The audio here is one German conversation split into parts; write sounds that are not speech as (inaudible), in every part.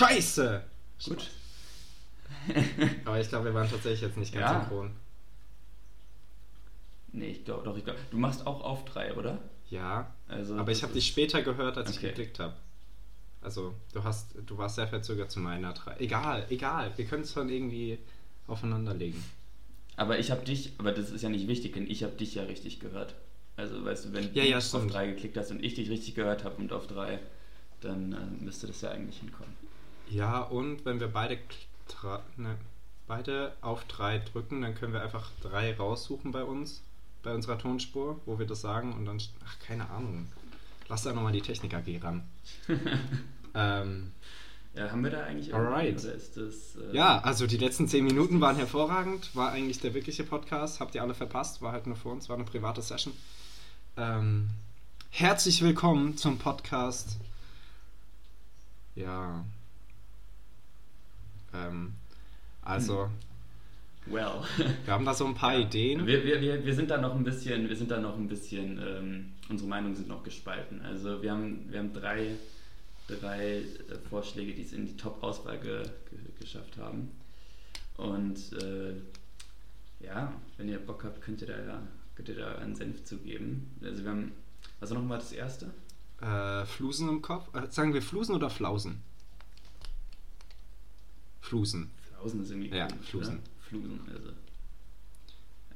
Scheiße! Gut. (laughs) Aber ich glaube, wir waren tatsächlich jetzt nicht ganz Ja. synchron. Nee, ich glaube doch, ich glaube. Du machst auch auf drei, oder? Ja, Also, aber ich habe dich später gehört, als ich Okay. geklickt habe. Also, du hast, du warst sehr verzögert zu meiner drei. Egal, egal. Wir können es dann irgendwie aufeinander legen. Aber ich habe dich, aber das ist ja nicht wichtig, denn ich habe dich ja richtig gehört. Also, weißt du, wenn Ja, du ja, auf stimmt. drei geklickt hast und ich dich richtig gehört habe und auf drei, dann äh, müsste das ja eigentlich hinkommen. Ja, und wenn wir beide, ne, beide auf drei drücken, dann können wir einfach drei raussuchen bei uns, bei unserer Tonspur, wo wir das sagen und dann, ach, keine Ahnung. Lass da nochmal die Technik AG ran. (laughs) ähm, Ja, haben wir da eigentlich Alright. Ist das. Äh, ja, also die letzten zehn Minuten waren hervorragend, war eigentlich der wirkliche Podcast, habt ihr alle verpasst, war halt nur für uns, war eine private Session. Ähm, herzlich willkommen zum Podcast. Ja. Ähm, also, Well. (laughs) wir haben da so ein paar Ja. Ideen. Wir, wir, wir, wir sind da noch ein bisschen, wir sind da noch ein bisschen, ähm, unsere Meinungen sind noch gespalten. Also wir haben, wir haben drei, drei äh, Vorschläge, die es in die Top-Auswahl ge, ge, geschafft haben. Und äh, ja, wenn ihr Bock habt, könnt ihr da, könnt ihr da einen Senf zugeben. Also wir haben, war nochmal das erste? Äh, Flusen im Kopf. Äh, sagen wir Flusen oder Flausen? Flusen. Flausen ist irgendwie Ja, komisch, Flusen. Oder? Flusen, also.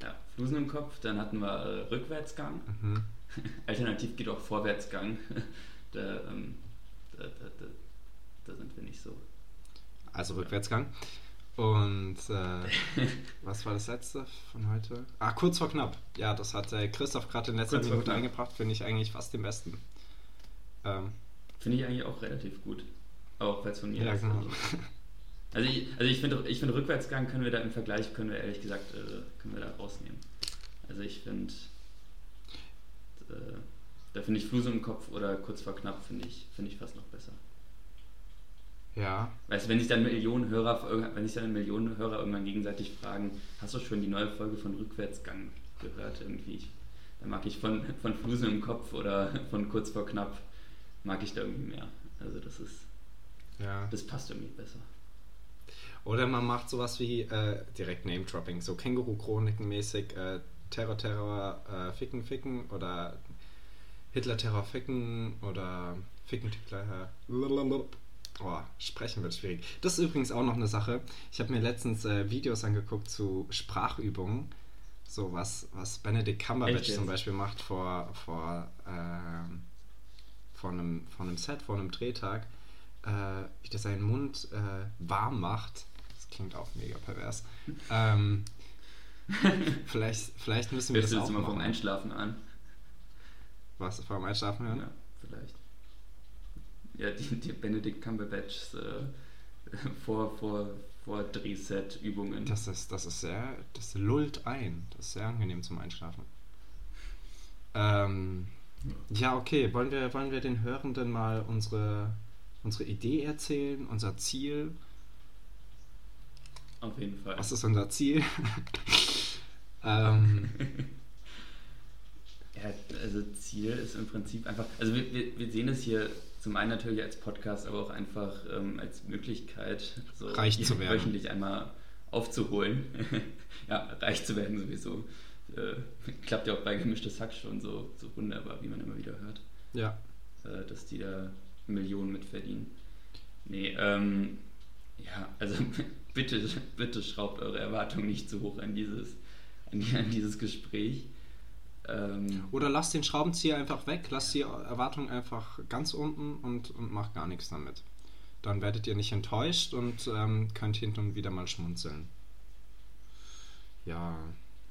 Ja, Flusen im Kopf, dann hatten wir äh, Rückwärtsgang. Mhm. (laughs) Alternativ geht auch Vorwärtsgang. (laughs) da, ähm, da, da, da, sind wir nicht so. Also Rückwärtsgang. Und äh, (laughs) was war das letzte von heute? Ah, kurz vor knapp. Ja, das hat äh, Christoph gerade in letzter Kurz Minute eingebracht, finde ich eigentlich fast den besten. Ähm, Finde ich eigentlich auch relativ gut. Auch weil es von mir ja, ist. genau. Also, also ich, also ich finde ich finde Rückwärtsgang können wir da im Vergleich, können wir ehrlich gesagt, äh, können wir da rausnehmen. Also ich finde, äh, da finde ich Fluse im Kopf oder kurz vor knapp finde ich, finde ich fast noch besser. Ja, Weißt du, wenn sich dann Millionen Hörer, wenn sich dann Millionen Hörer irgendwann gegenseitig fragen, hast du schon die neue Folge von Rückwärtsgang gehört irgendwie? Da mag ich von, von Fluse im Kopf oder von kurz vor knapp, mag ich da irgendwie mehr. Also das ist, ja. das passt irgendwie besser. Oder man macht sowas wie äh, direkt Name-Dropping, so Känguru-Chroniken-mäßig, äh, Terror, Terror, äh, Ficken, Ficken oder Hitler-Terror, Ficken oder Ficken, Hitler, Oh, sprechen wird schwierig. Das ist übrigens auch noch eine Sache. Ich habe mir letztens äh, Videos angeguckt zu Sprachübungen. So was, was Benedict Cumberbatch zum Beispiel macht vor, vor, ähm, vor, einem, vor einem Set, vor einem Drehtag. Äh, wie der seinen Mund äh, warm macht. Klingt auch mega pervers. Ähm, (laughs) vielleicht, vielleicht müssen wir Hörst das du auch jetzt immer vom machen. Einschlafen an? Was, vor dem Einschlafen hören? Ja, vielleicht. Ja, die, die Benedict Cumberbatchs äh, (laughs) vor, vor, vor Drehset-Übungen. Das ist, das ist sehr, das lullt ein. Das ist sehr angenehm zum Einschlafen. Ähm, ja, okay. Wollen wir, wollen wir den Hörenden mal unsere, unsere Idee erzählen, unser Ziel? Auf jeden Fall. Was ist unser Ziel? (laughs) ähm, Ja, also Ziel ist im Prinzip einfach, also wir, wir, wir sehen es hier zum einen natürlich als Podcast, aber auch einfach ähm, als Möglichkeit, so Reich zu werden. wöchentlich einmal aufzuholen. (laughs) ja, reich zu werden sowieso. Äh, klappt ja auch bei gemischtes Hack schon so, so wunderbar, wie man immer wieder hört, ja. äh, dass die da Millionen mit verdienen. Nee, ähm, ja, also bitte, bitte schraubt eure Erwartungen nicht zu hoch an dieses, an, an dieses Gespräch. Ähm, Oder lasst den Schraubenzieher einfach weg, lasst die Erwartung einfach ganz unten und, und macht gar nichts damit. Dann werdet ihr nicht enttäuscht und ähm, könnt hin und wieder mal schmunzeln. Ja,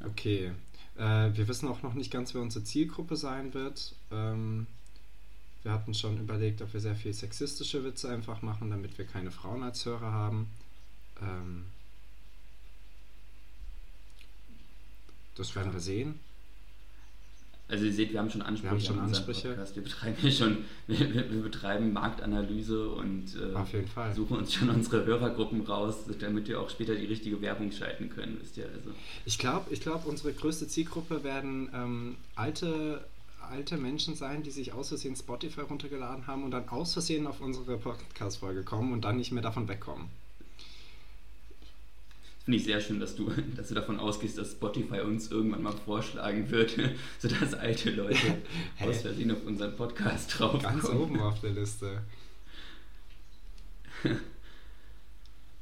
okay. Äh, wir wissen auch noch nicht ganz, wer unsere Zielgruppe sein wird. Ähm, wir hatten schon überlegt, ob wir sehr viel sexistische Witze einfach machen, damit wir keine Frauen als Hörer haben. Ähm, das werden wir sehen. Also ihr seht, wir haben schon Ansprüche. Wir haben schon Ansprüche. Wir betreiben hier schon, (laughs) wir, wir, wir betreiben Marktanalyse und äh, suchen uns schon unsere Hörergruppen raus, damit wir auch später die richtige Werbung schalten können, wisst ihr also. Ich glaube, ich glaub, unsere größte Zielgruppe werden ähm, alte, alte Menschen sein, die sich aus Versehen Spotify runtergeladen haben und dann aus Versehen auf unsere Podcast-Folge kommen und dann nicht mehr davon wegkommen. Finde ich sehr schön, dass du, (laughs) dass du davon ausgehst, dass Spotify uns irgendwann mal vorschlagen wird, (laughs) sodass alte Leute (laughs) hey. aus Versehen auf unseren Podcast drauf Ganz oben auf der Liste.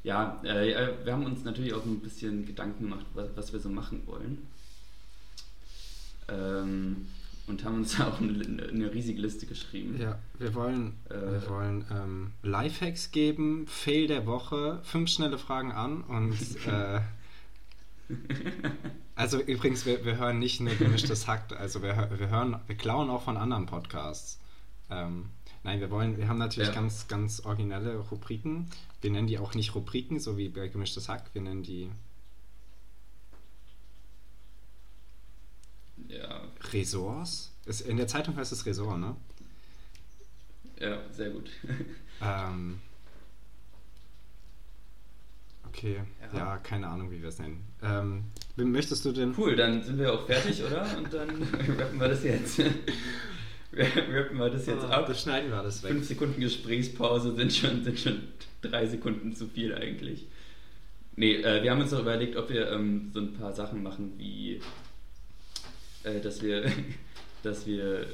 ja, äh, wir haben uns natürlich auch ein bisschen Gedanken gemacht, was, was wir so machen wollen. Ähm, und haben uns (laughs) auch eine, eine, riesige Liste geschrieben. Ja, wir wollen, äh, wir wollen ähm, Lifehacks geben, Fail der Woche, fünf schnelle Fragen an und (laughs) äh, also übrigens, wir, wir hören nicht nur gemischtes Hack, also wir, wir hören, wir klauen auch von anderen Podcasts. Ähm, nein, wir wollen, wir haben natürlich ja. ganz, ganz originelle Rubriken. Wir nennen die auch nicht Rubriken, so wie bei gemischtes Hack, wir nennen die Ja. Ressorts? Ist, in der Zeitung heißt es Ressort, ne? Ja, sehr gut. (laughs) ähm, okay, ja. ja. keine Ahnung, wie wir es nennen. Ähm, möchtest du denn. Cool, dann sind wir auch fertig, oder? Und dann (laughs) rappen wir das jetzt. (laughs) rappen wir das jetzt oh, ab. Das schneiden wir alles weg. Fünf Sekunden Gesprächspause sind schon, sind schon drei Sekunden zu viel eigentlich. Nee, äh, wir haben uns noch überlegt, ob wir ähm, so ein paar Sachen machen wie äh, dass wir, (laughs) dass wir äh,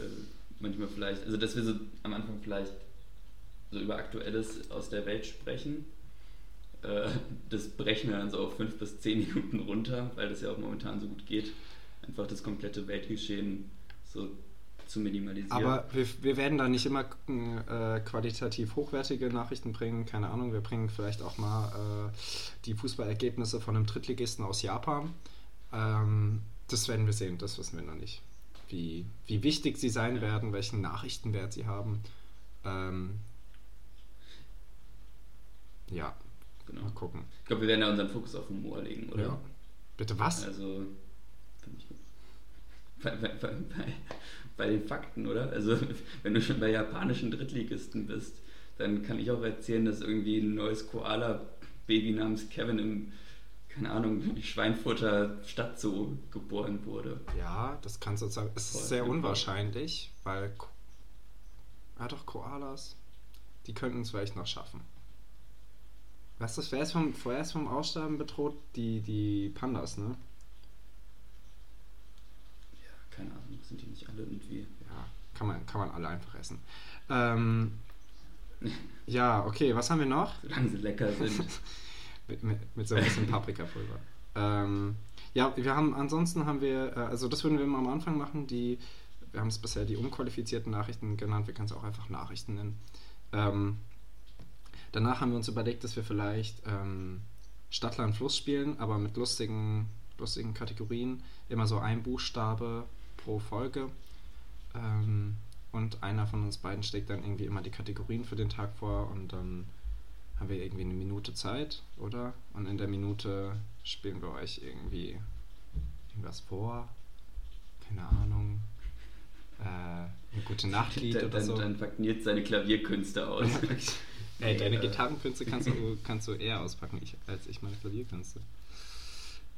manchmal vielleicht, also dass wir so am Anfang vielleicht so über Aktuelles aus der Welt sprechen. Äh, das brechen wir dann so auf fünf bis zehn Minuten runter, weil das ja auch momentan so gut geht. Einfach das komplette Weltgeschehen so zu minimalisieren. Aber wir, wir werden da nicht immer äh, qualitativ hochwertige Nachrichten bringen. Keine Ahnung, wir bringen vielleicht auch mal äh, die Fußballergebnisse von einem Drittligisten aus Japan. Ähm, das werden wir sehen, das wissen wir noch nicht. Wie, wie wichtig sie sein werden, welchen Nachrichtenwert sie haben. Ähm, ja, genau. Mal gucken. Ich glaube, wir werden ja unseren Fokus auf Humor legen, oder? Ja. Bitte was? Also, bei, bei, bei, bei, den Fakten, oder? Also, (laughs) wenn du schon bei japanischen Drittligisten bist, dann kann ich auch erzählen, dass irgendwie ein neues Koala-Baby namens Kevin im keine Ahnung, Schweinfurter Stadt so geboren wurde. Ja, das kann sozusagen. Es ist sehr unwahrscheinlich, weil. Ah, doch, Koalas. Die könnten es vielleicht noch schaffen. Was ist das? Wer ist vom, vorher ist vom Aussterben bedroht? Die, die Pandas, ne? Ja, keine Ahnung. Sind die nicht alle irgendwie? Ja, kann man, kann man alle einfach essen. Ähm, (laughs) ja, okay, was haben wir noch? Solange sie lecker sind. (laughs) Mit, so ein bisschen Paprikapulver. ähm, ja, wir haben, ansonsten haben wir, äh, also das würden wir immer am Anfang machen, die, wir haben es bisher die unqualifizierten Nachrichten genannt, wir können es auch einfach Nachrichten nennen. Ähm, danach haben wir uns überlegt, dass wir vielleicht ähm, Stadtland Fluss spielen, aber mit lustigen, lustigen Kategorien, immer so ein Buchstabe pro Folge. Ähm, und einer von uns beiden schlägt dann irgendwie immer die Kategorien für den Tag vor und dann haben wir irgendwie eine Minute Zeit, oder? Und in der Minute spielen wir euch irgendwie irgendwas vor. Keine Ahnung. Äh, ein gute Nachtlied dann, oder so. Dann verkniert seine Klavierkünste aus. (laughs) Ey, deine Gitarrenkünste kannst du, (laughs) kannst du eher auspacken ich, als ich meine Klavierkünste.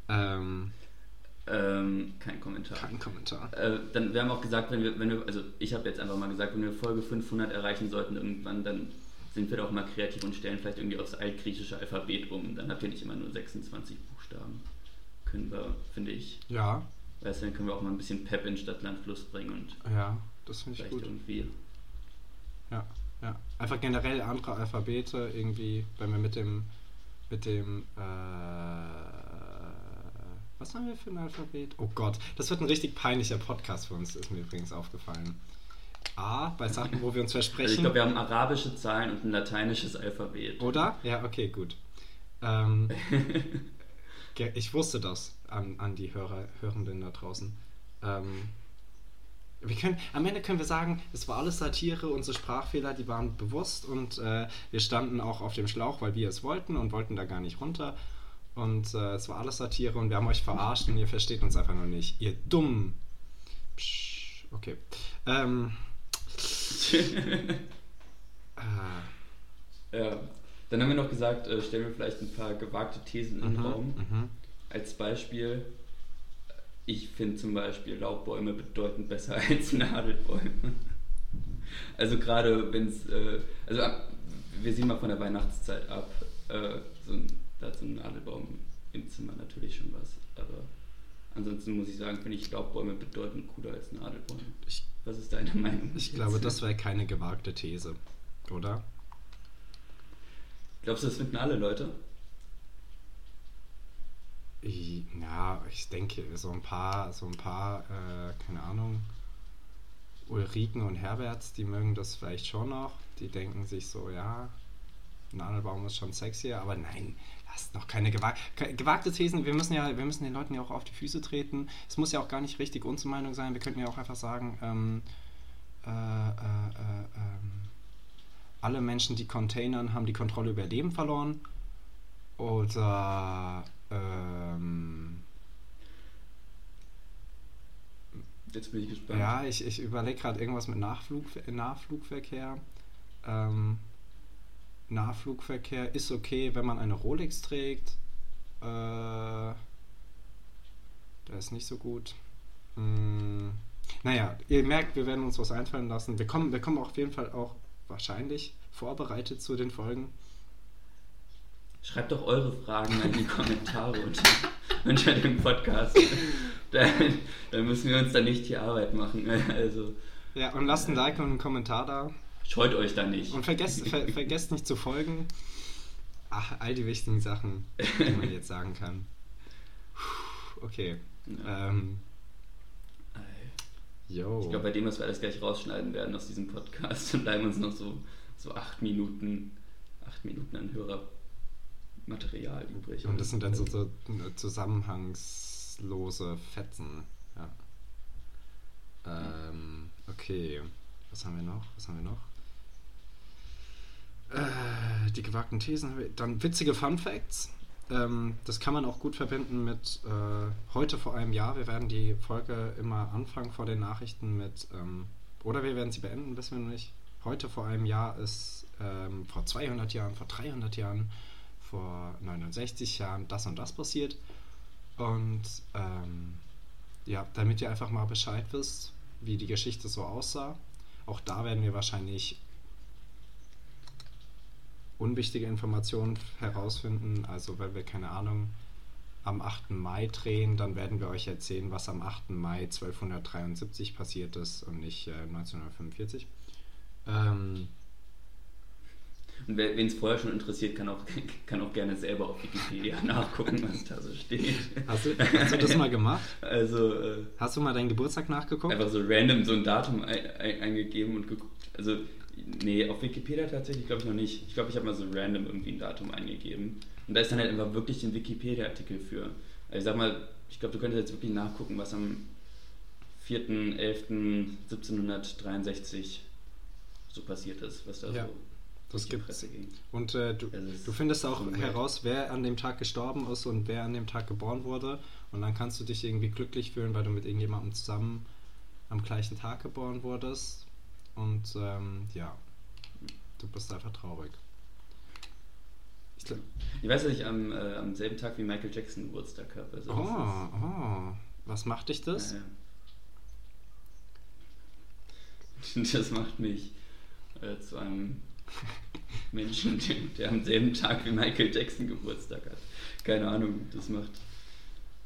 Ähm, ähm, kein Kommentar. Kein Kommentar. Äh, dann, wir haben auch gesagt, wenn wir, wenn wir also ich habe jetzt einfach mal gesagt, wenn wir Folge 500 erreichen sollten irgendwann, dann sind wir doch mal kreativ und stellen vielleicht irgendwie aufs altgriechische Alphabet um. Dann habt ihr nicht immer nur 26 Buchstaben. Können wir, finde ich. Ja. Weißt du, dann können wir auch mal ein bisschen Pep in Stadt, Land, Fluss bringen und. Ja, das finde ich gut. irgendwie. Ja, ja. Einfach generell andere Alphabete irgendwie, wenn wir mit dem. mit dem. Äh, was haben wir für ein Alphabet? Oh Gott, das wird ein richtig peinlicher Podcast für uns, ist mir übrigens aufgefallen. A bei Sachen, wo wir uns versprechen. Also ich glaube, wir haben arabische Zahlen und ein lateinisches Alphabet. Oder? Ja, okay, gut. Ähm, (laughs) ich wusste das an, an die Hörer, Hörenden da draußen. Ähm, wir können, am Ende können wir sagen, es war alles Satire, unsere Sprachfehler, die waren bewusst und äh, wir standen auch auf dem Schlauch, weil wir es wollten und wollten da gar nicht runter. Und äh, es war alles Satire und wir haben euch verarscht und ihr versteht uns einfach noch nicht. Ihr dumm. Psch, okay. Ähm, ah. Ja. Dann haben wir noch gesagt, äh, stellen wir vielleicht ein paar gewagte Thesen in den mhm, Raum. Mhm. Als Beispiel, ich finde zum Beispiel Laubbäume bedeutend besser (laughs) als Nadelbäume. Also gerade wenn es, äh, also ab, wir sehen mal von der Weihnachtszeit ab, äh, so ein, da hat so ein Nadelbaum im Zimmer natürlich schon was, aber ansonsten muss ich sagen, finde ich Laubbäume bedeutend cooler als Nadelbäume. Ich, Was ist deine Meinung? ich glaube, das wäre keine gewagte These, oder? Glaubst du, das finden alle Leute? Ja, ich denke, so ein paar, so ein paar, äh, keine Ahnung, Ulriken und Herberts, die mögen das vielleicht schon noch. Die denken sich so, ja, Nadelbaum ist schon sexier, aber nein, das ist noch keine gewag gewagte Thesen. Wir müssen ja, wir müssen den Leuten ja auch auf die Füße treten. Es muss ja auch gar nicht richtig unsere Meinung sein. Wir könnten ja auch einfach sagen, ähm, äh, äh, äh, ähm, alle Menschen, die containern, haben die Kontrolle über ihr Leben verloren. Oder ähm, Jetzt bin ich gespannt. ja, ich, ich überlege gerade irgendwas mit Nachflug, Nahflugverkehr. Ähm, Nahflugverkehr ist okay, wenn man eine Rolex trägt. Äh, der ist nicht so gut. Hm, naja, ihr merkt, wir werden uns was einfallen lassen. Wir kommen, wir kommen auf jeden Fall auch wahrscheinlich vorbereitet zu den Folgen. Schreibt doch eure Fragen in die Kommentare unter, (laughs) unter dem Podcast. (laughs) Da, da müssen wir uns dann nicht die Arbeit machen. (laughs) Also Ja, und lasst ein Like und einen Kommentar da. Scheut euch da nicht. Und vergesst, ver, vergesst nicht zu folgen. Ach, all die wichtigen Sachen, die man jetzt sagen kann. Okay. Ja. Ähm, yo. Ich glaube, bei dem, was wir alles gleich rausschneiden werden aus diesem Podcast, dann bleiben uns noch so, so acht Minuten, acht Minuten an Hörermaterial übrig. Und das sind dann so, so zusammenhangslose Fetzen. Ja. Ähm, okay. Was haben wir noch? Was haben wir noch? Äh, die gewagten Thesen. Dann witzige Fun Facts. Ähm, das kann man auch gut verbinden mit äh, heute vor einem Jahr. Wir werden die Folge immer anfangen vor den Nachrichten mit, ähm, oder wir werden sie beenden, wissen wir noch nicht. Heute vor einem Jahr ist ähm, vor 200 Jahren, vor 300 Jahren, vor 69 Jahren das und das passiert. Und ähm, ja, damit ihr einfach mal Bescheid wisst, wie die Geschichte so aussah. Auch da werden wir wahrscheinlich unwichtige Informationen herausfinden. Also wenn wir keine Ahnung am 8. Mai drehen, dann werden wir euch erzählen, was am 8. Mai 1273 passiert ist und nicht äh, 1945. Ähm, Und wer es vorher schon interessiert, kann auch, (laughs) kann auch gerne selber auf Wikipedia (laughs) nachgucken, was da so steht. hast, du, hast du das mal gemacht? (laughs) Also äh, Hast du mal deinen Geburtstag nachgeguckt? einfach so random so ein Datum ein, ein, eingegeben und geguckt. Also, nee, auf Wikipedia tatsächlich glaube ich noch nicht. Ich glaube, ich habe mal so random irgendwie ein Datum eingegeben. Und da ist dann halt einfach wirklich ein Wikipedia-Artikel für. Also ich sag mal, ich glaube, du könntest jetzt wirklich nachgucken, was am 4.11.1763 so passiert ist, was da Ja, so das die gibt's. Presse ging. Und äh, du, ist du findest auch heraus, wer an dem Tag gestorben ist und wer an dem Tag geboren wurde. Und dann kannst du dich irgendwie glücklich fühlen, weil du mit irgendjemandem zusammen am gleichen Tag geboren wurdest. Und ähm, ja, du bist einfach traurig. Ich glaub, Ich weiß, dass ich am, äh, am selben Tag wie Michael Jackson Geburtstag habe. Also oh, oh, was macht dich das? Ja. (laughs) Das macht mich äh, zu einem (laughs) Menschen, der, am selben Tag wie Michael Jackson Geburtstag hat. Keine Ahnung, das macht,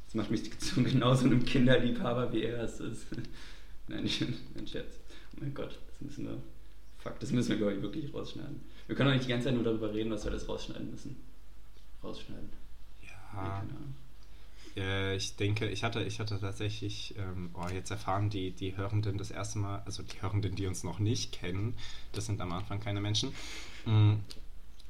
das macht mich zu genau so einem Kinderliebhaber wie er es ist. (laughs) Nein, ich, ein Scherz. Mein Gott, das müssen wir. Fuck, das müssen wir, glaube ich, wirklich rausschneiden. Wir können auch nicht die ganze Zeit nur darüber reden, was wir alles rausschneiden müssen. Rausschneiden. Nee, Ja, Ahnung. Äh, ich denke, ich hatte, ich hatte tatsächlich, ähm, oh, jetzt erfahren die, die Hörenden das erste Mal, also die Hörenden, die uns noch nicht kennen, das sind am Anfang keine Menschen, mm,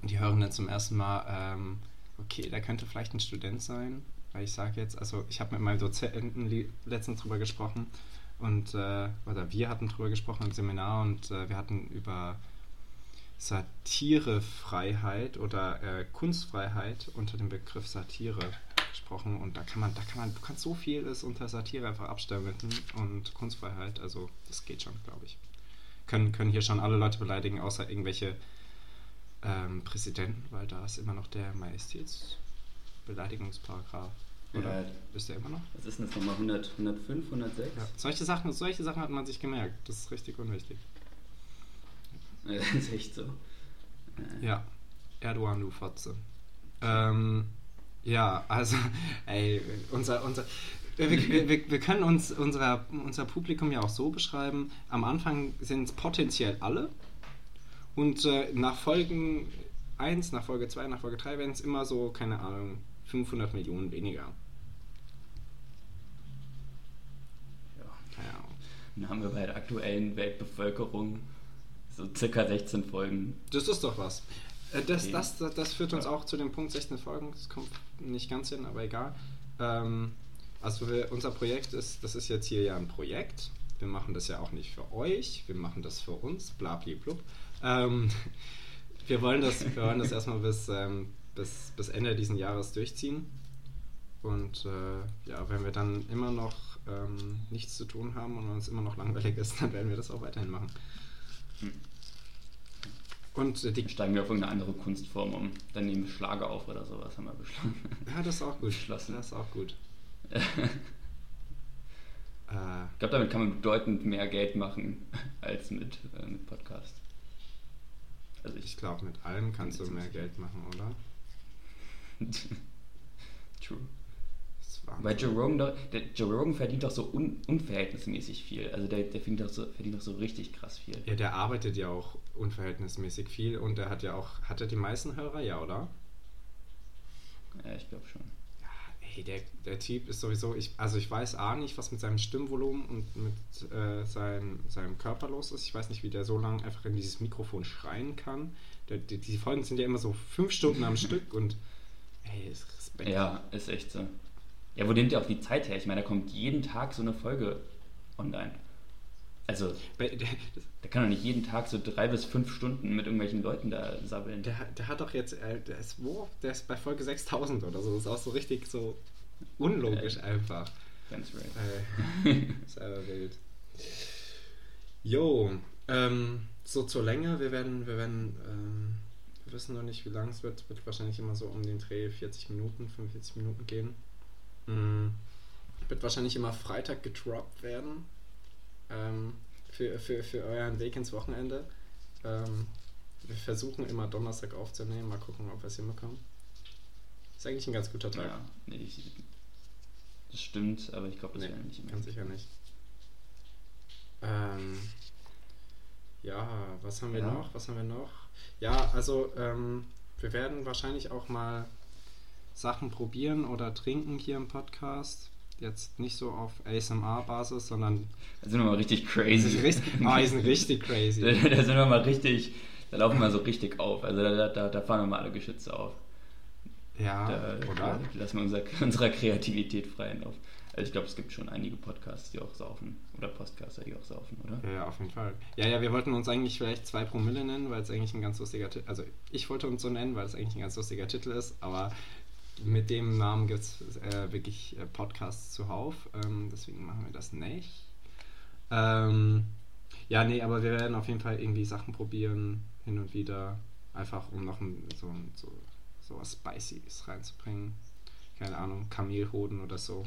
die Hörenden zum ersten Mal, ähm, okay, da könnte vielleicht ein Student sein, weil ich sage jetzt, also ich habe mit meinem Dozenten letztens drüber gesprochen und, äh, oder wir hatten drüber gesprochen im Seminar und äh, wir hatten über Satirefreiheit oder äh, Kunstfreiheit unter dem Begriff Satire gesprochen und da kann man, da kann man, du kannst so vieles unter Satire einfach abstellen und Kunstfreiheit, also das geht schon, glaube ich. Können, können hier schon alle Leute beleidigen, außer irgendwelche ähm, Präsidenten, weil da ist immer noch der Majestätsbeleidigungsparagraf. Oder Ja. ist der immer noch? Was ist denn das nochmal? 100, 105, 106? Ja. Solche, Sachen, solche Sachen hat man sich gemerkt. Das ist richtig unwichtig. Ja. (laughs) Das ist echt so. Ja, Erdogan, du Fotze. Ähm, ja, also, (laughs) ey, unser, unser, wir, wir, wir, können uns unser, unser Publikum ja auch so beschreiben. Am Anfang sind es potenziell alle. Und äh, nach Folgen 1, nach Folge 2, nach Folge 3 werden es immer so, keine Ahnung, 500 Millionen weniger. Ja. Keine Ahnung. Dann haben wir bei der aktuellen Weltbevölkerung so circa 16 Folgen. Das ist doch was. Äh, Das, Okay. das, das, das führt uns auch zu dem Punkt 16 Folgen. Das kommt nicht ganz hin, aber egal. Ähm, also wir, unser Projekt ist, das ist jetzt hier ja ein Projekt. Wir machen das ja auch nicht für euch, wir machen das für uns, blablablub. Ähm, (laughs) wir wollen das, wir wollen das erstmal bis, ähm, bis, bis Ende dieses Jahres durchziehen. Und äh, ja, wenn wir dann immer noch ähm, nichts zu tun haben und uns immer noch langweilig ist, (laughs) dann werden wir das auch weiterhin machen. Hm. Und äh, die Dann steigen wir auf irgendeine andere Kunstform um. Dann nehmen wir Schlager auf oder sowas, haben wir beschlossen. (laughs) Ja, das ist auch gut. Beschlossen. Das ist auch gut. (laughs) ich Äh, glaube, damit kann man bedeutend mehr Geld machen als mit, äh, mit Podcast. Also ich ich glaube, mit allem kannst du mehr Geld machen, oder? True. Weil Joe Rogan, doch, der Joe Rogan verdient doch so un, unverhältnismäßig viel. Also der, der verdient, doch so, verdient doch so richtig krass viel. Ja, der arbeitet ja auch unverhältnismäßig viel und der hat ja auch, hat er die meisten Hörer, ja, oder? Ja, ich glaube schon. Ja, ey, der, der Typ ist sowieso, ich, also ich weiß A nicht, was mit seinem Stimmvolumen und mit äh, sein, seinem Körper los ist. Ich weiß nicht, wie der so lange einfach in dieses Mikrofon schreien kann. Der, die, die Folgen sind ja immer so fünf Stunden am Stück und ey, ist Respekt. Ja, ist echt so. Ja, wo nimmt der auch die Zeit her? Ich meine, da kommt jeden Tag so eine Folge online. Also, Der, kann doch nicht jeden Tag so drei bis fünf Stunden mit irgendwelchen Leuten da sabbeln. der, hat- der hat doch jetzt, äh, der ist wo? Der ist bei Folge 6000 oder so. Ist auch so richtig so unlogisch einfach. Ganz right. Äh, (laughs) ist aber wild. Jo, ähm, so zur Länge, wir werden, wir werden, ähm, wir wissen noch nicht, wie lang es wird. Wird wahrscheinlich immer so um den Dreh 40 Minuten, 45 Minuten gehen. Mm, wird wahrscheinlich immer Freitag gedroppt werden. Ähm, für, für, für euren Weg ins Wochenende. Ähm, wir versuchen immer Donnerstag aufzunehmen. Mal gucken, ob wir es hinbekommen. Ist eigentlich ein ganz guter Tag. Ja, nee, ich, das stimmt, aber ich glaube, das Nee, wäre nicht immer. ganz sicher nicht. Ähm, ja, was haben wir Ja. noch? Was haben wir noch? Ja, also ähm, wir werden wahrscheinlich auch mal Sachen probieren oder trinken hier im Podcast. Jetzt nicht so auf ASMR-Basis, sondern Da sind wir mal richtig crazy. (laughs) richtig, oh, die sind richtig da, crazy. da sind wir mal richtig, da laufen wir so richtig auf. Also da, da, da fahren wir mal alle Geschütze auf. Ja, Da, oder? da lassen wir unser, (laughs) unserer Kreativität freien Lauf. Also ich glaube, es gibt schon einige Podcasts, die auch saufen. Oder Podcaster, die auch saufen, oder? Ja, ja, auf jeden Fall. Ja, ja, wir wollten uns eigentlich vielleicht 2 Promille nennen, weil es eigentlich ein ganz lustiger Titel Also ich wollte uns so nennen, weil es eigentlich ein ganz lustiger Titel ist, aber mit dem Namen gibt es äh, wirklich äh, Podcasts zuhauf. Ähm, deswegen machen wir das nicht. Ähm, ja, nee, aber wir werden auf jeden Fall irgendwie Sachen probieren, hin und wieder. Einfach um noch ein, so, so, so was Spicy's reinzubringen. Keine Ahnung, Kamelhoden oder so.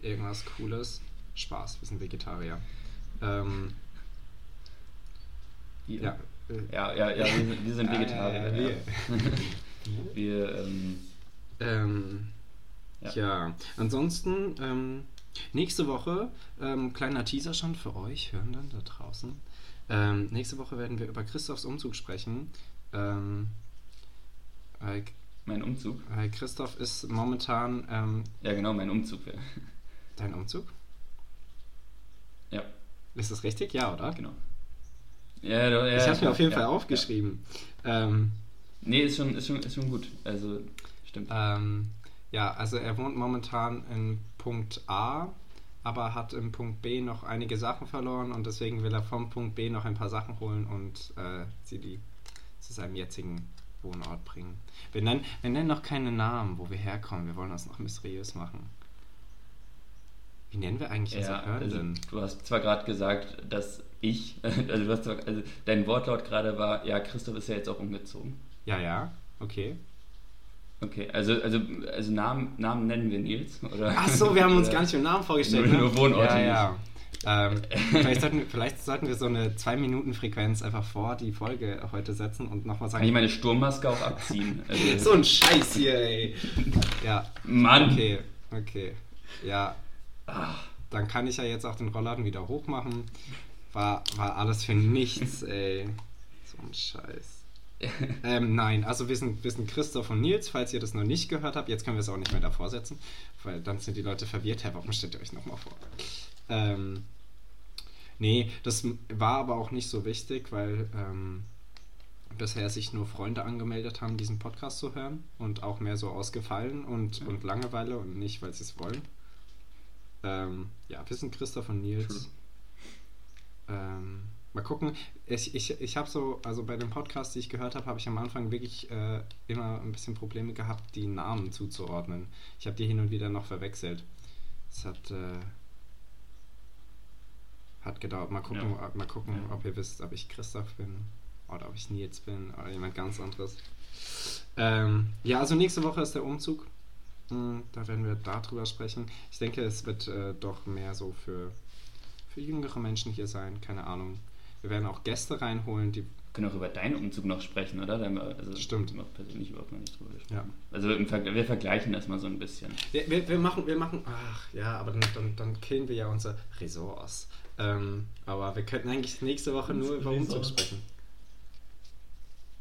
Irgendwas Cooles. Spaß, wir sind Vegetarier. Ähm, ja. äh, Ja, ja, ja, wir sind, wir sind Vegetarier. Äh, ja. (laughs) wir, ähm, Ähm, Ja. ja. ansonsten, ähm, nächste Woche, ähm, kleiner Teaser schon für euch, Hörenden da draußen. Ähm, nächste Woche werden wir über Christophs Umzug sprechen. Ähm, äh, mein Umzug. äh, Christoph ist momentan ähm, Ja, genau, mein Umzug. ja. dein Umzug. Ja, Ist das richtig? Ja, oder? genau. Ja, ja, ich habe mir auf jeden Fall aufgeschrieben. Ähm, Nee, ist schon, ist, schon, ist schon gut. Also, stimmt. Ähm, ja, also er wohnt momentan in Punkt A, aber hat im Punkt B noch einige Sachen verloren und deswegen will er vom Punkt B noch ein paar Sachen holen und äh, sie die zu seinem jetzigen Wohnort bringen. Wir nennen, wir nennen noch keine Namen, wo wir herkommen. Wir wollen das noch mysteriös machen. Wie nennen wir eigentlich Ja, unsere also, Hörenden? du hast zwar gerade gesagt, dass ich, (laughs) also, du hast zwar, also dein Wortlaut gerade war, ja, Christoph ist ja jetzt auch umgezogen. Ja, ja, okay. Okay, also, also, also Namen, Namen nennen wir Nils, oder? Ach so, wir haben uns (laughs) gar nicht mit Namen vorgestellt. Nur, ne? nur Wohnorte ja, ja. Ähm, (laughs) vielleicht, sollten, vielleicht sollten wir so eine 2-Minuten-Frequenz einfach vor die Folge heute setzen und nochmal sagen. Kann ich meine Sturmmaske auch abziehen? (laughs) Also, so ein Scheiß hier, ey. Ja. Mann! Okay, okay. Ja. Ah, Dann kann ich ja jetzt auch den Rollladen wieder hochmachen. War, war alles für nichts, ey. So ein Scheiß. (laughs) ähm, nein, also wir sind, wir sind Christoph und Nils, falls ihr das noch nicht gehört habt. Jetzt können wir es auch nicht mehr davor setzen, weil dann sind die Leute verwirrt. Hä, warum stellt ihr euch nochmal vor? Ähm, nee, das war aber auch nicht so wichtig, weil ähm, bisher sich nur Freunde angemeldet haben, diesen Podcast zu hören und auch mehr so ausgefallen und, Ja. und Langeweile und nicht, weil sie es wollen. Ähm, ja, wir sind Christoph und Nils. Ähm, mal gucken. Ich, ich, ich habe so, also bei den Podcasts, die ich gehört habe, habe ich am Anfang wirklich äh, immer ein bisschen Probleme gehabt, die Namen zuzuordnen. Ich habe die hin und wieder noch verwechselt. Es hat, äh, hat gedauert. Mal gucken, Ja. ob, mal gucken Ja. ob ihr wisst, ob ich Christoph bin oder ob ich Nils bin oder jemand ganz anderes. Ähm, ja, also nächste Woche ist der Umzug. Hm, Da werden wir darüber sprechen. Ich denke, es wird äh, doch mehr so für, für jüngere Menschen hier sein. Keine Ahnung. Wir werden auch Gäste reinholen, die. können auch über deinen Umzug noch sprechen, oder? Da haben wir, also, Stimmt. wir persönlich überhaupt noch nicht drüber gesprochen. Ja. Also Ver wir vergleichen das mal so ein bisschen. Wir, wir, wir machen, wir machen. Ach ja, aber dann, dann, dann killen wir ja unsere Ressorts. Ähm, aber wir könnten eigentlich nächste Woche nur über Umzug sprechen.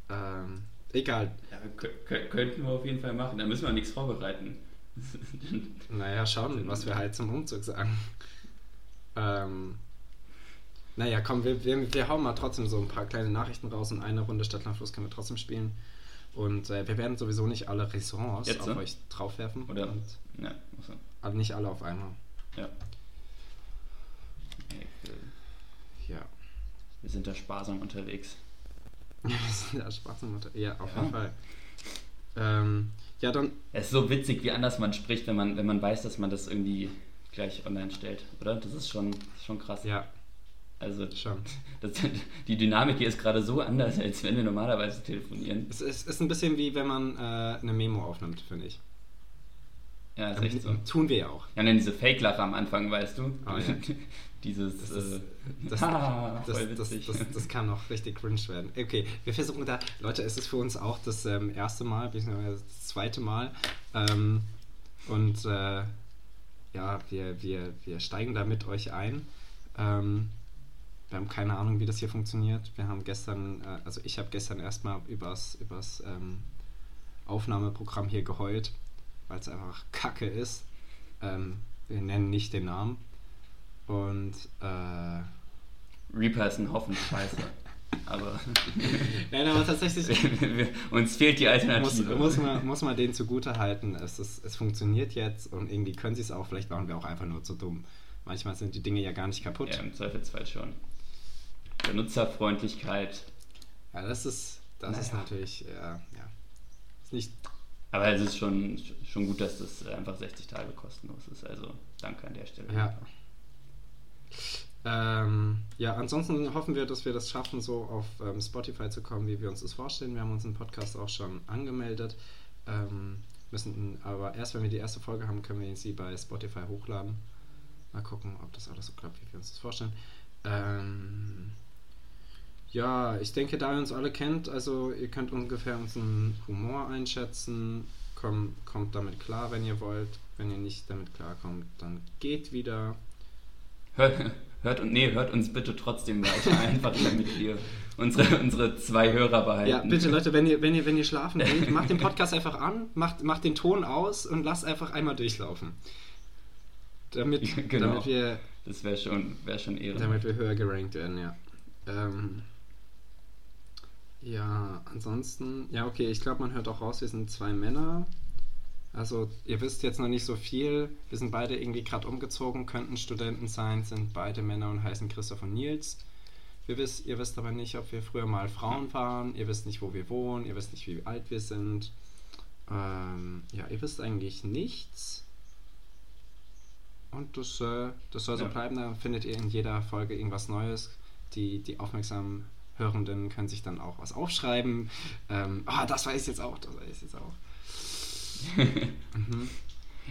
Ähm, egal. Ja, kö- kö- könnten wir auf jeden Fall machen. Da müssen wir nichts vorbereiten. (laughs) Naja, schauen, was wir halt zum Umzug sagen. Ähm, naja, komm, wir, wir, wir hauen mal trotzdem so ein paar kleine Nachrichten raus und eine Runde Stadtlandfluss können wir trotzdem spielen. Und äh, wir werden sowieso nicht alle Ressorts Jetzt, auf ne? euch draufwerfen. Oder? Und, Ja, also, nicht alle auf einmal. ja. Wir- Ja. Wir sind da sparsam unterwegs. Ja, ist ja Spaß im Motor. Ja, auf Ja. jeden Fall. Ähm, ja, dann. Es ist so witzig, wie anders man spricht, wenn man, wenn man weiß, dass man das irgendwie gleich online stellt, oder? Das ist schon, schon krass. Ja, Also (laughs) das, die Dynamik hier ist gerade so anders, als wenn wir normalerweise telefonieren. Es ist, ist ein bisschen wie wenn man äh, eine Memo aufnimmt, finde ich. Ja, ist echt so. Tun wir ja auch. Ja, und dann diese Fake-Lache am Anfang, weißt du? Oh, ja. (laughs) Dieses. Das ist- äh, Das, (laughs) ah, das, das, das kann noch richtig cringe werden. Okay, wir versuchen da. Leute, es ist für uns auch das ähm, erste Mal, beziehungsweise das zweite Mal. Ähm, und äh, ja, wir, wir, wir steigen da mit euch ein. Ähm, wir haben keine Ahnung, wie das hier funktioniert. Wir haben gestern, äh, also ich habe gestern erstmal übers, übers ähm, Aufnahmeprogramm hier geheult, weil es einfach Kacke ist. Ähm, wir nennen nicht den Namen. Und äh, Reaper ist ein Haufen Scheiße. (laughs) Aber (laughs) Nein, aber tatsächlich (laughs) uns fehlt die muss, Alternative. muss, man, muss man denen zugute halten. Es, ist, es funktioniert jetzt und irgendwie können sie es auch. Vielleicht waren wir auch einfach nur zu dumm. Manchmal sind die Dinge ja gar nicht kaputt. Ja, im Zweifelsfall schon. Benutzerfreundlichkeit. Ja, das ist, das ist Naja. natürlich, ja, ja. Ist nicht, Aber es ist schon, schon gut, dass das einfach 60 Tage kostenlos ist. Also danke an der Stelle. ja. Ähm, ja, ansonsten hoffen wir, dass wir das schaffen, so auf ähm, Spotify zu kommen, wie wir uns das vorstellen. Wir haben unseren Podcast auch schon angemeldet. Ähm, müssen aber erst, wenn wir die erste Folge haben, können wir sie bei Spotify hochladen. Mal gucken, ob das alles so klappt, wie wir uns das vorstellen. Ähm, ja, ich denke, da ihr uns alle kennt, also ihr könnt ungefähr unseren Humor einschätzen. Komm, kommt damit klar, wenn ihr wollt. Wenn ihr nicht damit klarkommt, dann geht wieder. Hört, hört, und, nee, hört uns bitte trotzdem weiter, (laughs) einfach damit wir unsere, unsere zwei Hörer behalten. Ja, bitte Leute, wenn ihr, wenn ihr, wenn ihr schlafen (laughs) geht, macht den Podcast einfach an, macht, macht den Ton aus und lasst einfach einmal durchlaufen. Damit, (laughs) genau. damit, wir, Das wäre schon, wär schon Ehre. damit wir höher gerankt werden, ja. Ähm, ja, ansonsten, ja, okay, ich glaube, man hört auch raus, wir sind zwei Männer. Also, ihr wisst jetzt noch nicht so viel. Wir sind beide irgendwie gerade umgezogen, könnten Studenten sein, sind beide Männer und heißen Christoph und Nils. Wir wisst, ihr wisst aber nicht, ob wir früher mal Frauen waren. Ihr wisst nicht, wo wir wohnen. Ihr wisst nicht, wie alt wir sind. Ähm, ja, ihr wisst eigentlich nichts. Und das, äh, das soll so Ja. bleiben. Da findet ihr in jeder Folge irgendwas Neues. Die, die aufmerksamen Hörenden können sich dann auch was aufschreiben. Ähm, ah, das weiß ich jetzt auch, das weiß ich jetzt auch. (laughs) mhm.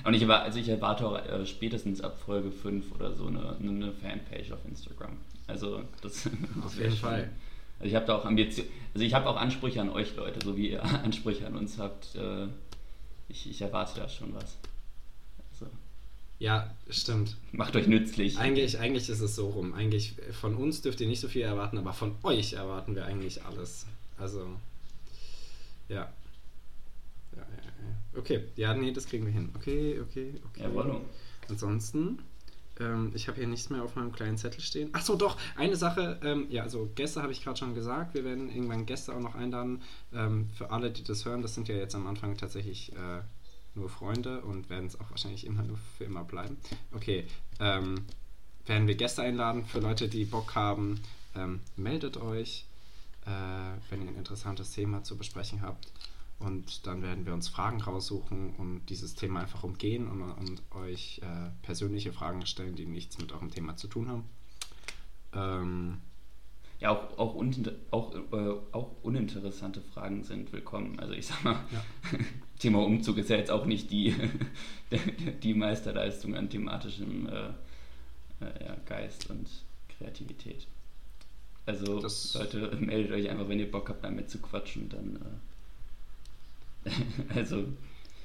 Und ich, also ich erwarte auch äh, spätestens ab Folge 5 oder so eine, eine Fanpage auf Instagram. Also das, (laughs) auf jeden Fall. Also ich habe da auch Ambition, also ich habe auch Ansprüche an euch Leute, so wie ihr (laughs) Ansprüche an uns habt. Äh, ich, ich erwarte da schon was. Ja, stimmt. Macht euch nützlich. Eigentlich, eigentlich ist es so rum. Eigentlich von uns dürft ihr nicht so viel erwarten, aber von euch erwarten wir eigentlich alles. Also, ja. Ja, ja, ja. Okay, ja, nee, das kriegen wir hin. Okay, okay, okay. Jawohl. Ansonsten, ähm, ich habe hier nichts mehr auf meinem kleinen Zettel stehen. Achso, doch, eine Sache. Ähm, ja, also Gäste habe ich gerade schon gesagt. Wir werden irgendwann Gäste auch noch einladen. Ähm, für alle, die das hören, das sind ja jetzt am Anfang tatsächlich äh, nur Freunde und werden es auch wahrscheinlich immer nur für immer bleiben. Okay, ähm, werden wir Gäste einladen für Leute, die Bock haben. Ähm, meldet euch, äh, wenn ihr ein interessantes Thema zu besprechen habt. Und dann werden wir uns Fragen raussuchen und dieses Thema einfach umgehen und, und euch äh, persönliche Fragen stellen, die nichts mit eurem Thema zu tun haben. Ähm, ja, auch, auch, un, auch, äh, auch uninteressante Fragen sind willkommen. Also ich sag mal, ja. (laughs) Thema Umzug ist ja jetzt auch nicht die, (laughs) die Meisterleistung an thematischem äh, äh, Geist und Kreativität. Also das Leute, meldet euch einfach, wenn ihr Bock habt, damit zu quatschen, dann äh, (laughs) also.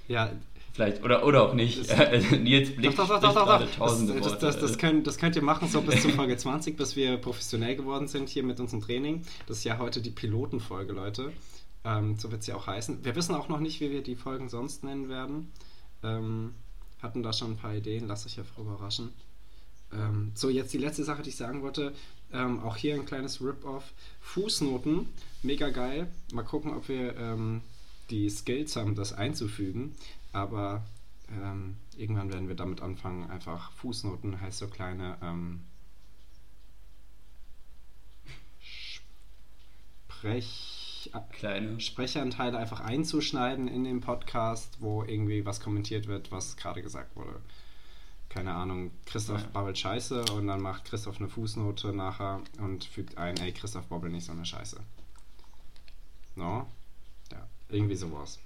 Ja. Vielleicht, oder, oder auch nicht. (laughs) Also Nils blickt doch, doch, doch, doch, doch. Tausende das, das, das, das, könnt, das könnt ihr machen, so bis zur Folge 20, bis wir professionell geworden sind hier mit unserem Training. Das ist ja heute die Pilotenfolge, Leute. Ähm, so wird sie auch heißen. Wir wissen auch noch nicht, wie wir die Folgen sonst nennen werden. Ähm, hatten da schon ein paar Ideen, lasst euch ja überraschen. Ähm, so, jetzt die letzte Sache, die ich sagen wollte. Ähm, auch hier ein kleines Rip-Off. Fußnoten, mega geil. Mal gucken, ob wir ähm, die Skills haben, das einzufügen, aber ähm, irgendwann werden wir damit anfangen, einfach Fußnoten, heißt so kleine ähm, Sprech kleine Sprechanteile einfach einzuschneiden in den Podcast, wo irgendwie was kommentiert wird, was gerade gesagt wurde. Keine Ahnung, Christoph ja. babbelt Scheiße und dann macht Christoph eine Fußnote nachher und fügt ein, ey, Christoph babbelt nicht so eine Scheiße. No? Irgendwie sowas.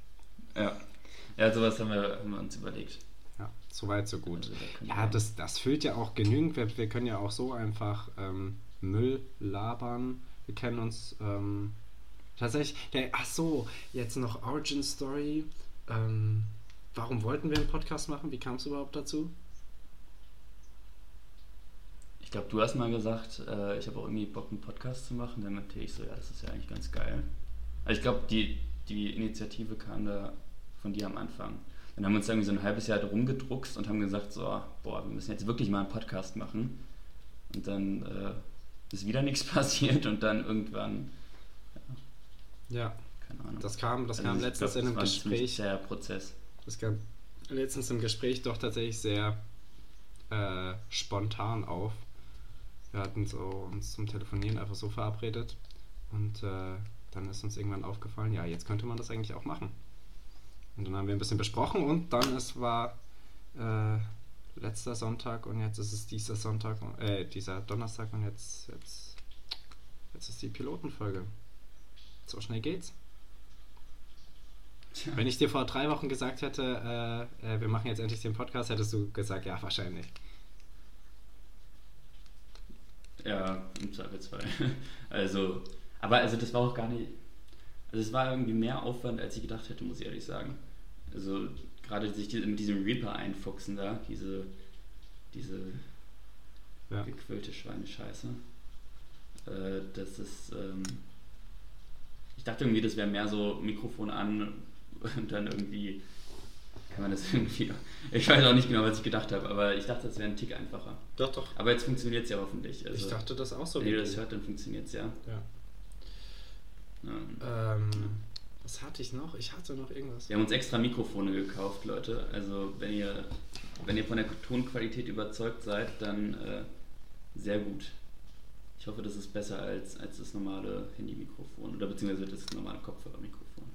Ja. Ja, sowas haben wir, haben wir uns überlegt. Ja, soweit, so gut. Also, da ja, das, das füllt ja auch genügend. Wir, wir können ja auch so einfach ähm, Müll labern. Wir kennen uns ähm, tatsächlich. Der, ach so, jetzt noch Origin Story. Ähm, warum wollten wir einen Podcast machen? Wie kam es überhaupt dazu? Ich glaube, du hast mal gesagt, äh, ich habe auch irgendwie Bock, einen Podcast zu machen. Dann meinte ich so, ja, das ist ja eigentlich ganz geil. Also ich glaube, die, die Initiative kam da von dir am Anfang. Dann haben wir uns irgendwie so ein halbes Jahr drum gedruckst und haben gesagt, so, boah, wir müssen jetzt wirklich mal einen Podcast machen. Und dann äh, ist wieder (laughs) nichts passiert und dann irgendwann. Ja. ja. Keine Ahnung. Das kam, das also kam letztens glaub, in einem Gespräch. Ein Prozess. Das kam letztens im Gespräch doch tatsächlich sehr äh, spontan auf. Wir hatten so uns zum Telefonieren einfach so verabredet und äh, dann ist uns irgendwann aufgefallen, ja, jetzt könnte man das eigentlich auch machen. Und dann haben wir ein bisschen besprochen und dann es war äh, letzter Sonntag und jetzt ist es dieser Sonntag, äh, dieser Donnerstag und jetzt, jetzt, jetzt ist die Pilotenfolge. So schnell geht's. Tja. Wenn ich dir vor drei Wochen gesagt hätte, äh, äh, wir machen jetzt endlich den Podcast, hättest du gesagt, ja, wahrscheinlich. Ja, im Zweifelsfall. (laughs) Also, aber also das war auch gar nicht. Also es war irgendwie mehr Aufwand, als ich gedacht hätte, muss ich ehrlich sagen. Also gerade sich mit diesem Reaper einfuchsen da, diese, diese ja. gequillte Schweinescheiße. Äh, das ist. Ähm, ich dachte irgendwie, das wäre mehr so Mikrofon an und dann irgendwie kann man das (laughs) irgendwie. Ich weiß auch nicht genau, was ich gedacht habe, aber ich dachte, das wäre ein Tick einfacher. Doch, doch. Aber jetzt funktioniert es ja hoffentlich. Also, ich dachte das auch so. Wenn ihr das hört, dann funktioniert es ja. Ja. Ähm, was hatte ich noch? Ich hatte noch irgendwas. Wir haben uns extra Mikrofone gekauft, Leute. Also wenn ihr, wenn ihr von der Tonqualität überzeugt seid, dann äh, sehr gut. Ich hoffe, das ist besser als, als das normale Handy-Mikrofon oder beziehungsweise das normale Kopfhörermikrofon.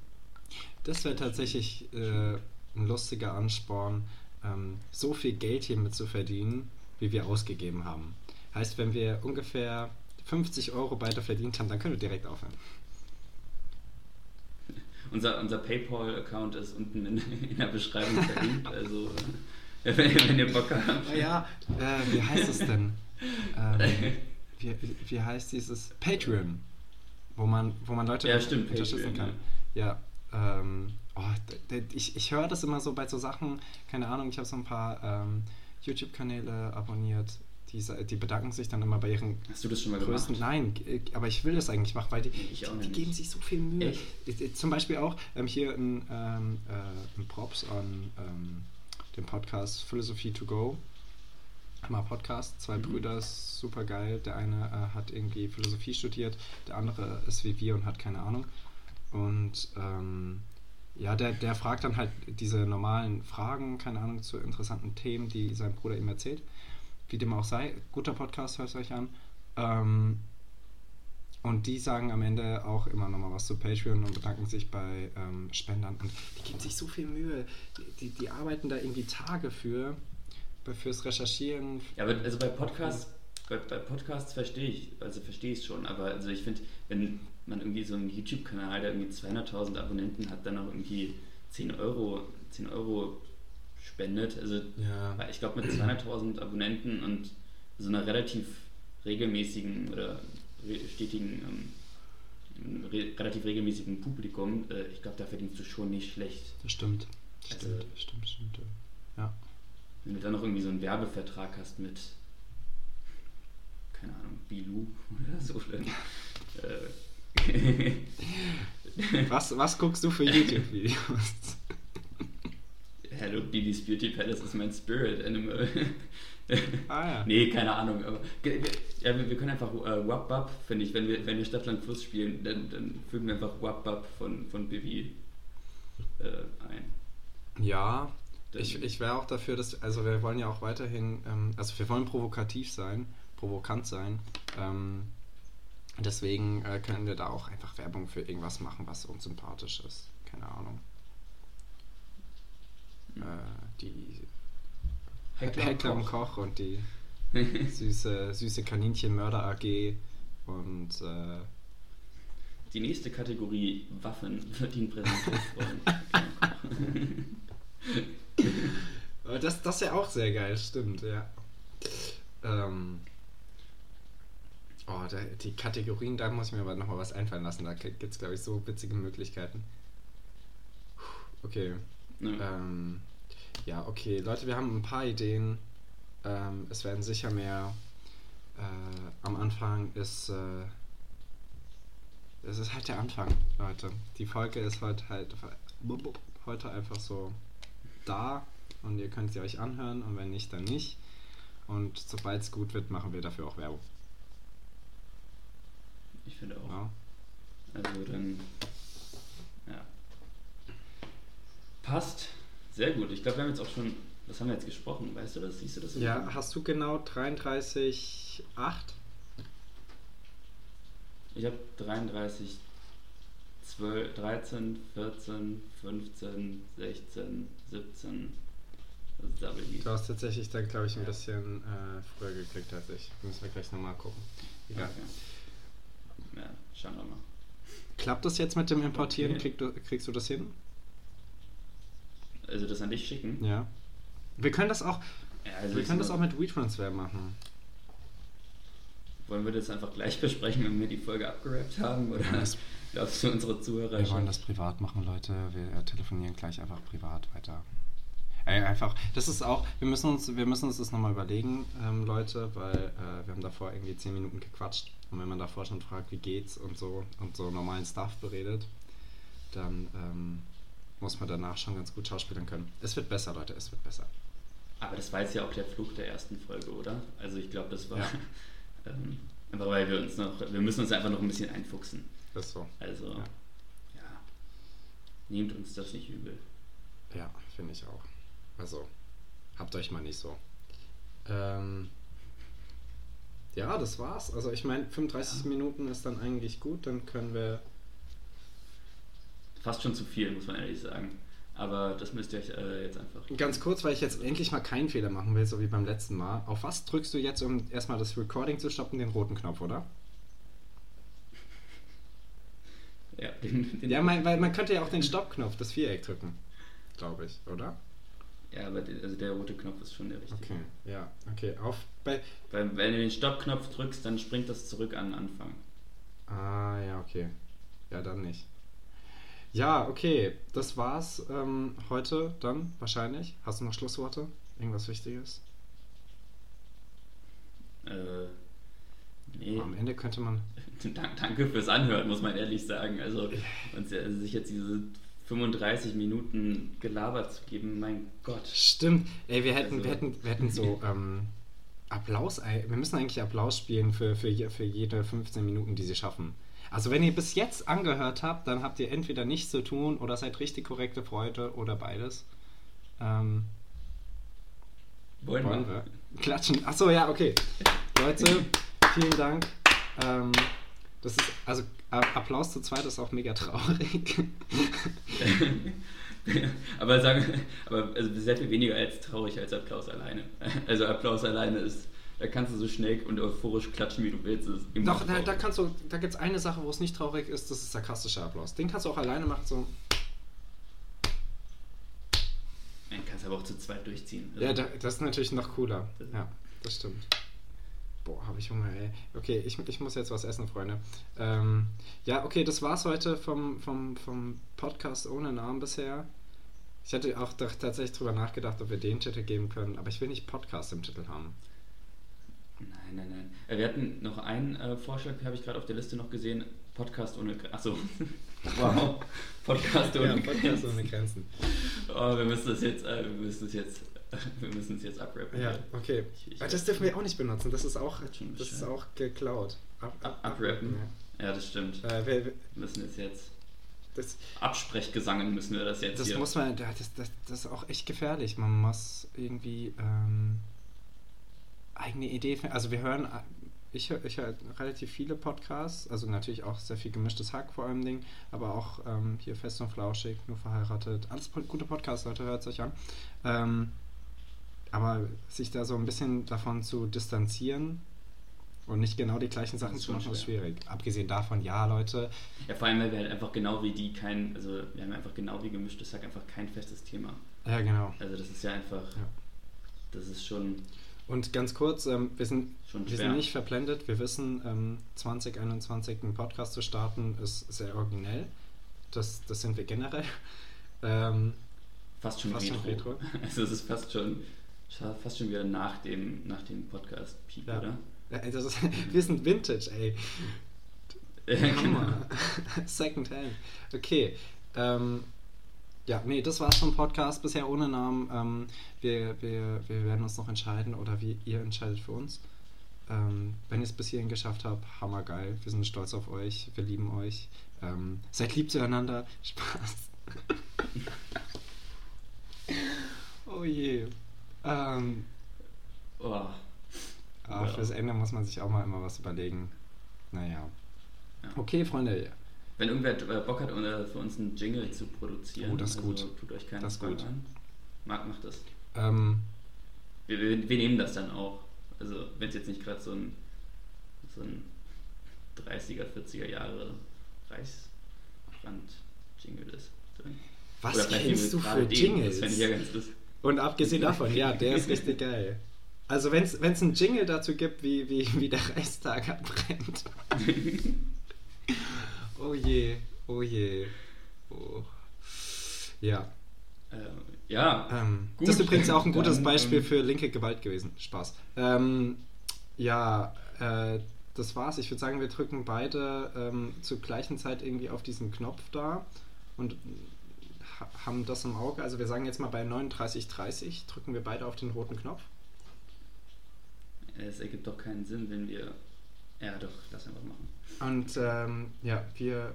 Das wäre tatsächlich äh, ein lustiger Ansporn, ähm, so viel Geld hiermit zu verdienen, wie wir ausgegeben haben. Heißt, wenn wir ungefähr 50 Euro beide verdient haben, dann können wir direkt aufhören. Unser, unser PayPal-Account ist unten in, (laughs) in der Beschreibung verlinkt. Also, wenn, wenn ihr Bock habt. Ja, äh, wie heißt es denn? Ähm, (laughs) wie, wie heißt dieses? Patreon. Wo man, wo man Leute Ja, stimmt, unterstützen Patreon, kann. Ja. ähm, oh, ich ich höre das immer so bei so Sachen, keine Ahnung, ich habe so ein paar ähm, YouTube-Kanäle abonniert, die, die bedanken sich dann immer bei ihren Hast du das schon mal größten. gemacht? Nein, aber ich will das eigentlich machen, weil die, die, die geben sich so viel Mühe. Echt? Ich- ich- Zum Beispiel auch ähm, hier ein, ähm, äh, ein Props an ähm, dem Podcast Philosophy to Go. Hammer Podcast, zwei Mhm. Brüder, super geil. Der eine äh, hat irgendwie Philosophie studiert, der andere ist wie wir und hat keine Ahnung. Und ähm, ja, der, der fragt dann halt diese normalen Fragen, keine Ahnung, zu interessanten Themen, die sein Bruder ihm erzählt. Wie dem auch sei, guter Podcast, hört euch an. Ähm, und die sagen am Ende auch immer nochmal was zu Patreon und bedanken sich bei ähm, Spendern. Und die geben sich so viel Mühe. Die, die, die arbeiten da irgendwie Tage für, fürs Recherchieren. Ja, aber also bei Podcasts, bei, bei Podcasts verstehe ich, also verstehe ich es schon, aber also ich finde, wenn man irgendwie so einen YouTube-Kanal, der irgendwie 200.000 Abonnenten hat, dann auch irgendwie 10 Euro, 10 Euro spendet, also Ja. ich glaube mit 200.000 Abonnenten und so einer relativ regelmäßigen oder stetigen, ähm, re relativ regelmäßigen Publikum, äh, ich glaube, da verdienst du schon nicht schlecht. Das stimmt. Das Also- stimmt, stimmt, stimmt. Ja. Wenn du dann noch irgendwie so einen Werbevertrag hast mit, keine Ahnung, Bilou oder so, dann. Äh, (laughs) Was, was guckst du für YouTube-Videos? (laughs) Hello, Billy's Beauty Palace ist mein Spirit Animal. (laughs) ah ja. nee, keine Ahnung, aber ja, wir, wir können einfach äh, Wap Wap, finde ich, wenn wir, wenn wir Stadtland Fluss spielen, dann, dann fügen wir einfach Wap Wap von, von Bibi äh, ein. Ja, Dann- ich, ich wäre auch dafür, dass, also wir wollen ja auch weiterhin, ähm, also wir wollen provokativ sein, provokant sein. Ähm, deswegen äh, können wir da auch einfach Werbung für irgendwas machen, was uns sympathisch ist. Keine Ahnung. Äh, die Heckler und Heckler und Koch. Und die (laughs) süße, süße Kaninchen Mörder AG und äh, Die nächste Kategorie Waffen wird Ihnen präsentiert (laughs) von. Aber (laughs) Das, das ist ja auch sehr geil, stimmt, ja. Ähm, oh, da, die Kategorien, da muss ich mir aber nochmal was einfallen lassen. Da gibt es, glaube ich, so witzige Möglichkeiten. Okay. Ja. Ähm, ja, okay. Leute, wir haben ein paar Ideen. Ähm, es werden sicher mehr. Äh, am Anfang ist. Äh, es ist halt der Anfang, Leute. Die Folge ist heute halt heute einfach so da und ihr könnt sie euch anhören und wenn nicht, dann nicht. Und sobald es gut wird, machen wir dafür auch Werbung. Ich finde auch. Ja. Also dann. Ja. Passt. Sehr gut. Ich glaube, wir haben jetzt auch schon. Was haben wir jetzt gesprochen? Weißt du das? Siehst du das? Ja, hast du genau 33,8? Ich habe 33, 12, 13, 14, 15, 16, 17. Das ist Double Du hast tatsächlich dann, glaube ich, ein bisschen äh, früher gekriegt als ich. Müssen wir gleich nochmal gucken. Egal. Okay. Ja, schauen wir mal. Klappt das jetzt mit dem Importieren? Okay. Krieg du, kriegst du das hin? Also das an dich schicken? Ja. Wir können das auch, Ja, also wir können das auch mit WeTransfer machen. Wollen wir das einfach gleich (laughs) besprechen, wenn wir die Folge abgerappt haben? Oder das- glaubst du, unsere Zuhörer Wir wollen das privat machen, Leute. Wir äh, telefonieren gleich einfach privat weiter. Ey, einfach, das ist auch, wir müssen uns, wir müssen uns das nochmal überlegen, ähm, Leute, weil äh, wir haben davor irgendwie 10 Minuten gequatscht. Und wenn man davor schon fragt, wie geht's und so und so normalen Stuff beredet, dann ähm, muss man danach schon ganz gut schauspielern können. Es wird besser, Leute, es wird besser. Aber das war jetzt ja auch der Flug der ersten Folge, oder? Also ich glaube, das war Ja. (laughs) ähm, einfach weil wir uns noch, wir müssen uns einfach noch ein bisschen einfuchsen. Das ist so. Also Ja. ja, nehmt uns das nicht übel. Ja, finde ich auch. Also, habt euch mal nicht so. Ähm, ja, das war's. Also ich meine, 35 Ja. Minuten ist dann eigentlich gut, dann können wir Fast schon zu viel, muss man ehrlich sagen. Aber das müsst ihr euch äh, jetzt einfach. Ganz kurz, weil ich jetzt endlich mal keinen Fehler machen will, so wie beim letzten Mal. Auf was drückst du jetzt, um erstmal das Recording zu stoppen? Den roten Knopf, oder? (laughs) Ja, den, den Ja, man, weil man könnte ja auch den Stoppknopf, das Viereck drücken. Glaube ich, oder? ja, aber der, also der rote Knopf ist schon der richtige. Okay, ja, okay. Auf bei. Weil, wenn du den Stoppknopf drückst, dann springt das zurück an den Anfang. Ah, ja, okay. Ja, dann nicht. Ja, okay. Das war's ähm, heute dann wahrscheinlich. Hast du noch Schlussworte? Irgendwas Wichtiges? Äh, nee. Am Ende könnte man. (laughs) Dank- Danke fürs Anhören, muss man ehrlich sagen. Also, uns, also sich jetzt diese 35 Minuten gelabert zu geben, mein Gott. Stimmt. Ey, wir hätten, Also- wir hätten, wir hätten so (laughs) ähm, Applaus. Wir müssen eigentlich Applaus spielen für, für, für jede 15 Minuten, die sie schaffen. Also wenn ihr bis jetzt angehört habt, dann habt ihr entweder nichts zu tun oder seid richtig korrekte Freude oder beides. Ähm, Wollen, wollen wir? wir? Klatschen. Achso, ja, okay. Leute, vielen Dank. Ähm, das ist, also Applaus zu zweit ist auch mega traurig. (laughs) aber sagen, aber also sehr viel weniger als traurig als Applaus alleine. Also Applaus alleine ist, da kannst du so schnell und euphorisch klatschen, wie du willst. Doch, da, da kannst du, da gibt es eine Sache, wo es nicht traurig ist, das ist sarkastischer Applaus. Den kannst du auch alleine machen, so. Man kann es aber auch zu zweit durchziehen. Also, Ja, da, das ist natürlich noch cooler. Ja, das stimmt. Boah, habe ich Hunger, ey. Okay, ich, ich muss jetzt was essen, Freunde. Ähm, ja, okay, das war's heute vom, vom, vom Podcast ohne Namen bisher. Ich hatte auch tatsächlich drüber nachgedacht, ob wir den Titel geben können, aber ich will nicht Podcast im Titel haben. Nein, nein, nein. Äh, Wir hatten noch einen äh, Vorschlag, habe ich gerade auf der Liste noch gesehen. Podcast ohne Grenzen. Achso. (laughs) wow. Podcast ohne Ja, Podcast Grenzen. ohne Grenzen. Oh, wir müssen das jetzt, äh, wir müssen es jetzt, (laughs) wir müssen es jetzt abrappen. Ja, okay. Ich- ich- das dürfen wir auch nicht benutzen, das ist auch, Das ist das auch geklaut. Ab, Ab- abrappen. Ja, das stimmt. Ja. Äh, wir, wir, müssen es jetzt, das, Absprechgesangen müssen wir das jetzt Das hier. muss man, ja, das, das, das ist auch echt gefährlich. Man muss irgendwie ähm, eigene Idee finden. Also wir hören, äh, ich höre ich hör relativ viele Podcasts, also natürlich auch sehr viel gemischtes Hack vor allem Ding, aber auch ähm, hier Fest und Flauschig, nur verheiratet. Alles gute Podcasts, Leute, hört es euch an. Ähm, aber sich da so ein bisschen davon zu distanzieren und nicht genau die gleichen Sachen zu machen, ist schwierig. Abgesehen davon, ja, Leute, Ja, vor allem, weil wir halt einfach genau wie die kein, also wir haben einfach genau wie gemischtes Hack einfach kein festes Thema. ja genau. Also das ist ja einfach, Ja. das ist schon, Und ganz kurz, ähm, wir, sind, wir sind nicht verblendet. Wir wissen, ähm, 2021 einen Podcast zu starten ist sehr originell. Das, das sind wir generell. Ähm, fast schon Fast schon retro. (laughs) Also es ist fast schon, fast schon wieder nach dem, nach dem Podcast-Peak, Ja. oder? ja, das ist, (laughs) wir sind Vintage, ey. genau. (laughs) Hammer. Second Hand. Okay. Ähm, ja, nee, das war's vom Podcast bisher ohne Namen. Ähm, wir, wir, wir werden uns noch entscheiden oder wie ihr entscheidet für uns. Ähm, wenn ihr es bis hierhin geschafft habt, hammergeil. Wir sind stolz auf euch. Wir lieben euch. Ähm, seid lieb zueinander. (laughs) Spaß. oh je. Ähm, Oh, ah, Ja. Fürs Ende muss man sich auch mal immer was überlegen. Naja. Ja. Okay, Freunde. Wenn irgendwer äh, Bock hat, äh, für uns einen Jingle zu produzieren, Oh, das ist also gut. tut euch keinen Das gut. an. Marc macht das. Ähm, Wir, wir, wir nehmen das dann auch. Also wenn es jetzt nicht gerade so ein, so ein 30er, 40er Jahre Reichsbrand-Jingle ist. was Oder kennst du für gerade den. Jingles? Das ich ja ganz lustig. Und abgesehen davon, ja, der ist richtig geil. Also wenn es einen Jingle dazu gibt, wie, wie, wie der Reichstag abbrennt. (laughs) oh je, oh je. Oh. Ja. Äh, ja, Ähm, Gut, das ist übrigens auch ein gutes dann, Beispiel ähm, für linke Gewalt gewesen. Spaß. Ähm, ja, äh, das war's. Ich würde sagen, wir drücken beide ähm, zur gleichen Zeit irgendwie auf diesen Knopf da und ha haben das im Auge. Also wir sagen jetzt mal bei 39.30 drücken wir beide auf den roten Knopf. es ergibt doch keinen Sinn, wenn wir. Ja, doch, lass einfach machen. Und ähm, ja, wir,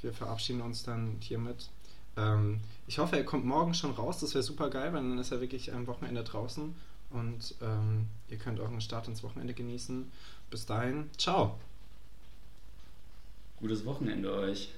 wir verabschieden uns dann hiermit. Ähm, ich hoffe, er kommt morgen schon raus. Das wäre super geil, weil dann ist er wirklich am Wochenende draußen. Und ähm, ihr könnt euren Start ins Wochenende genießen. Bis dahin, ciao. Gutes Wochenende euch.